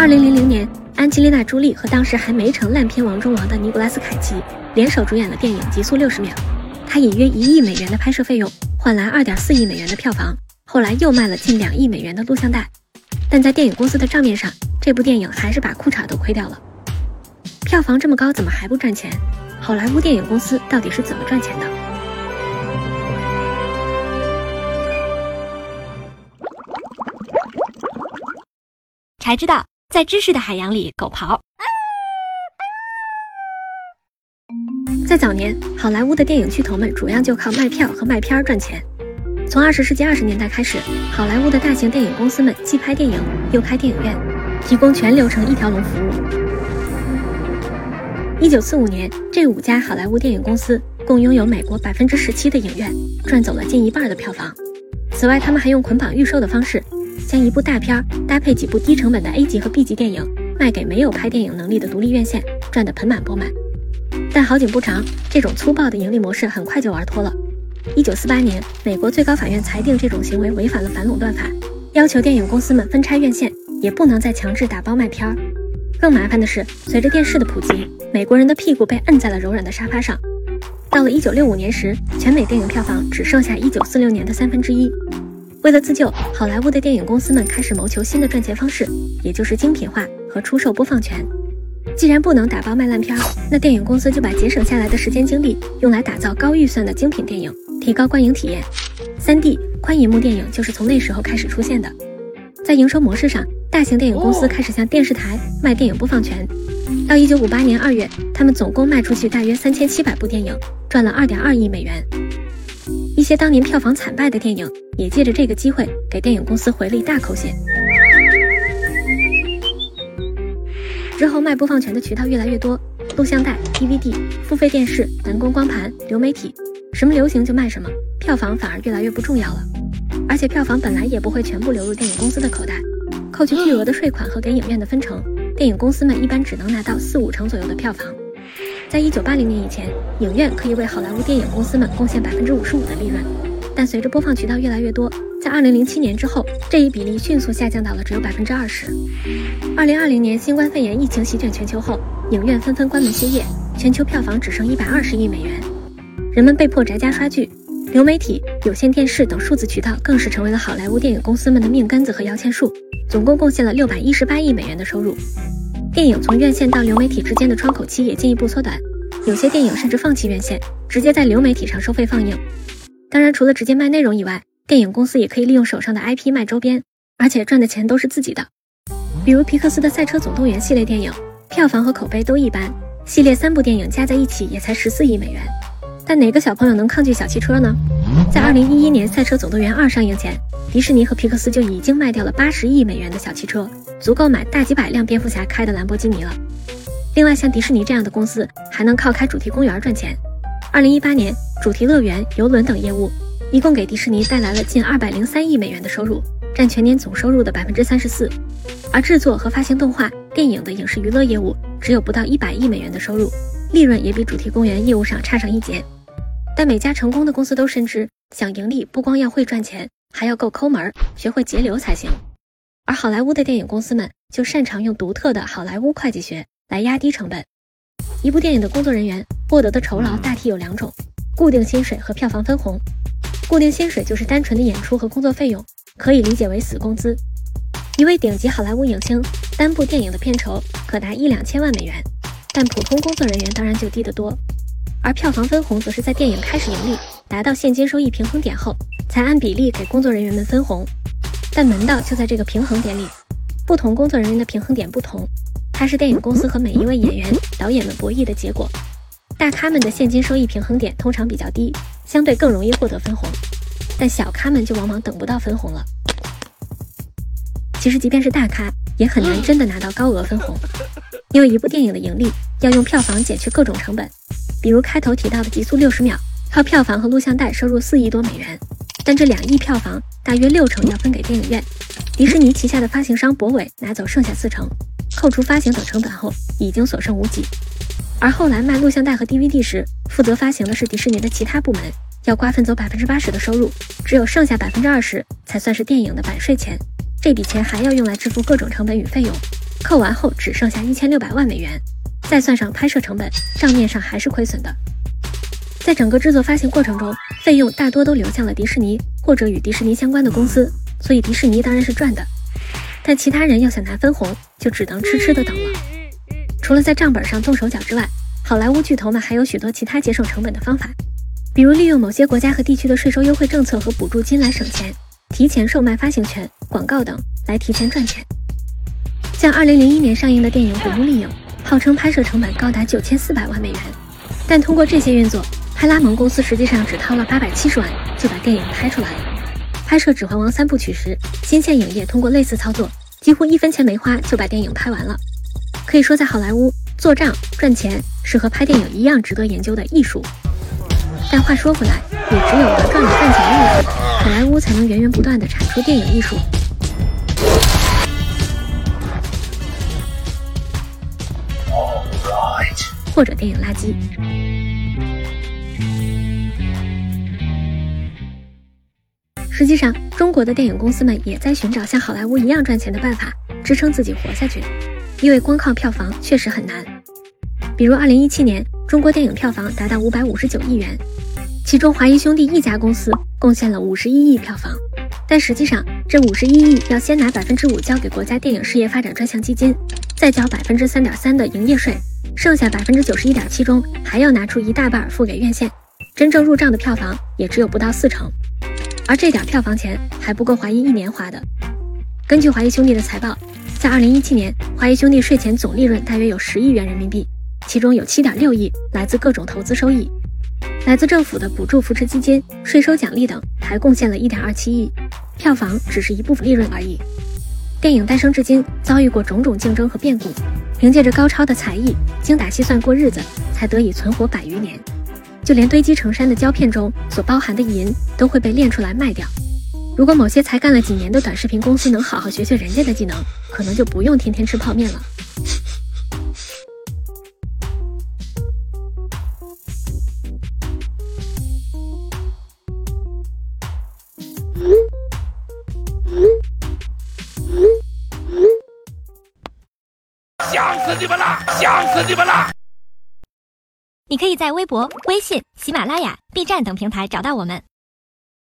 二零零零年，安吉丽娜·朱莉和当时还没成烂片王中王的尼古拉斯·凯奇联手主演了电影《极速六十秒》，他以约一亿美元的拍摄费用换来二点四亿美元的票房，后来又卖了近两亿美元的录像带。但在电影公司的账面上，这部电影还是把裤衩都亏掉了。票房这么高，怎么还不赚钱？好莱坞电影公司到底是怎么赚钱的？才知道，在知识的海洋里狗刨。在早年，好莱坞的电影巨头们主要就靠卖票和卖片赚钱。从二十世纪二十年代开始，好莱坞的大型电影公司们既拍电影又开电影院，提供全流程一条龙服务。一九四五年，这五家好莱坞电影公司共拥有美国百分之十七的影院，赚走了近一半的票房。此外，他们还用捆绑预售的方式。将一部大片搭配几部低成本的 A 级和 B 级电影卖给没有拍电影能力的独立院线，赚得盆满钵满。但好景不长，这种粗暴的盈利模式很快就玩脱了。一九四八年，美国最高法院裁定这种行为违反了反垄断法，要求电影公司们分拆院线，也不能再强制打包卖片儿。更麻烦的是，随着电视的普及，美国人的屁股被摁在了柔软的沙发上。到了一九六五年时，全美电影票房只剩下一九四六年的三分之一。为了自救，好莱坞的电影公司们开始谋求新的赚钱方式，也就是精品化和出售播放权。既然不能打包卖烂片，那电影公司就把节省下来的时间精力用来打造高预算的精品电影，提高观影体验。3D 宽银幕电影就是从那时候开始出现的。在营收模式上，大型电影公司开始向电视台卖电影播放权。到1958年2月，他们总共卖出去大约3700部电影，赚了2.2亿美元。些当年票房惨败的电影，也借着这个机会给电影公司回了一大口血。之后卖播放权的渠道越来越多，录像带、DVD、付费电视、蓝光光盘、流媒体，什么流行就卖什么，票房反而越来越不重要了。而且票房本来也不会全部流入电影公司的口袋，扣去巨额的税款和给影院的分成，电影公司们一般只能拿到四五成左右的票房。在一九八零年以前，影院可以为好莱坞电影公司们贡献百分之五十五的利润，但随着播放渠道越来越多，在二零零七年之后，这一比例迅速下降到了只有百分之二十。二零二零年新冠肺炎疫情席卷全球后，影院纷纷关门歇业，全球票房只剩一百二十亿美元，人们被迫宅家刷剧，流媒体、有线电视等数字渠道更是成为了好莱坞电影公司们的命根子和摇钱树，总共贡献了六百一十八亿美元的收入。电影从院线到流媒体之间的窗口期也进一步缩短，有些电影甚至放弃院线，直接在流媒体上收费放映。当然，除了直接卖内容以外，电影公司也可以利用手上的 IP 卖周边，而且赚的钱都是自己的。比如皮克斯的《赛车总动员》系列电影，票房和口碑都一般，系列三部电影加在一起也才十四亿美元。但哪个小朋友能抗拒小汽车呢？在二零一一年《赛车总动员二》上映前，迪士尼和皮克斯就已经卖掉了八十亿美元的小汽车。足够买大几百辆蝙蝠侠开的兰博基尼了。另外，像迪士尼这样的公司还能靠开主题公园赚钱。二零一八年，主题乐园、游轮等业务一共给迪士尼带来了近二百零三亿美元的收入，占全年总收入的百分之三十四。而制作和发行动画电影的影视娱乐业务只有不到一百亿美元的收入，利润也比主题公园业务上差上一截。但每家成功的公司都深知，想盈利不光要会赚钱，还要够抠门，学会节流才行。而好莱坞的电影公司们就擅长用独特的好莱坞会计学来压低成本。一部电影的工作人员获得的酬劳大体有两种：固定薪水和票房分红。固定薪水就是单纯的演出和工作费用，可以理解为死工资。一位顶级好莱坞影星单部电影的片酬可达一两千万美元，但普通工作人员当然就低得多。而票房分红则是在电影开始盈利、达到现金收益平衡点后，才按比例给工作人员们分红。但门道就在这个平衡点里，不同工作人员的平衡点不同，它是电影公司和每一位演员、导演们博弈的结果。大咖们的现金收益平衡点通常比较低，相对更容易获得分红，但小咖们就往往等不到分红了。其实，即便是大咖，也很难真的拿到高额分红，因为一部电影的盈利要用票房减去各种成本，比如开头提到的《极速六十秒》，靠票房和录像带收入四亿多美元。但这两亿票房大约六成要分给电影院，迪士尼旗下的发行商博伟拿走剩下四成，扣除发行等成本后，已经所剩无几。而后来卖录像带和 DVD 时，负责发行的是迪士尼的其他部门，要瓜分走百分之八十的收入，只有剩下百分之二十才算是电影的版税钱。这笔钱还要用来支付各种成本与费用，扣完后只剩下一千六百万美元，再算上拍摄成本，账面上还是亏损的。在整个制作发行过程中，费用大多都流向了迪士尼或者与迪士尼相关的公司，所以迪士尼当然是赚的。但其他人要想拿分红，就只能痴痴的等了。除了在账本上动手脚之外，好莱坞巨头们还有许多其他节省成本的方法，比如利用某些国家和地区的税收优惠政策和补助金来省钱，提前售卖发行权、广告等来提前赚钱。像2001年上映的电影《古墓丽影》，号称拍摄成本高达9400万美元，但通过这些运作。派拉蒙公司实际上只掏了八百七十万就把电影拍出来了。拍摄《指环王》三部曲时，新线影业通过类似操作，几乎一分钱没花就把电影拍完了。可以说，在好莱坞做账赚钱是和拍电影一样值得研究的艺术。但话说回来，也只有玩赚了赚钱的艺术，好莱坞才能源源不断地产出电影艺术，或者电影垃圾。实际上，中国的电影公司们也在寻找像好莱坞一样赚钱的办法，支撑自己活下去。因为光靠票房确实很难。比如，2017年中国电影票房达到559亿元，其中华谊兄弟一家公司贡献了51亿票房。但实际上，这51亿要先拿百分之五交给国家电影事业发展专项基金，再交百分之三点三的营业税，剩下百分之九十一点七中还要拿出一大半付给院线，真正入账的票房也只有不到四成。而这点票房钱还不够华谊一年花的。根据华谊兄弟的财报，在2017年，华谊兄弟税前总利润大约有十亿元人民币，其中有7.6亿来自各种投资收益，来自政府的补助扶持基金、税收奖励等还贡献了一点二七亿，票房只是一部分利润而已。电影诞生至今，遭遇过种种竞争和变故，凭借着高超的才艺、精打细算过日子，才得以存活百余年。就连堆积成山的胶片中所包含的银都会被炼出来卖掉。如果某些才干了几年的短视频公司能好好学学人家的技能，可能就不用天天吃泡面了。想死你们了！想死你们了！你可以在微博、微信、喜马拉雅、B 站等平台找到我们。